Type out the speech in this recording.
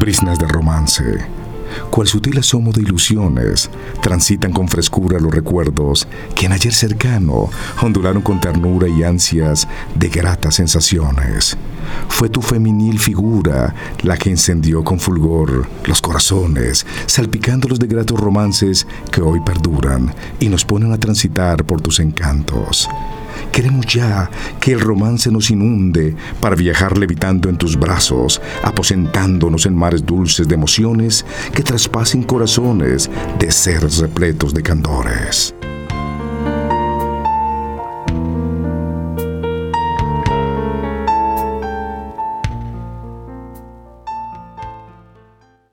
Brisnas de romance, cual sutil asomo de ilusiones, transitan con frescura los recuerdos que en ayer cercano ondularon con ternura y ansias de gratas sensaciones. Fue tu femenil figura la que encendió con fulgor los corazones, salpicándolos de gratos romances que hoy perduran y nos ponen a transitar por tus encantos. Queremos ya que el romance nos inunde para viajar levitando en tus brazos, aposentándonos en mares dulces de emociones que traspasen corazones de seres repletos de candores.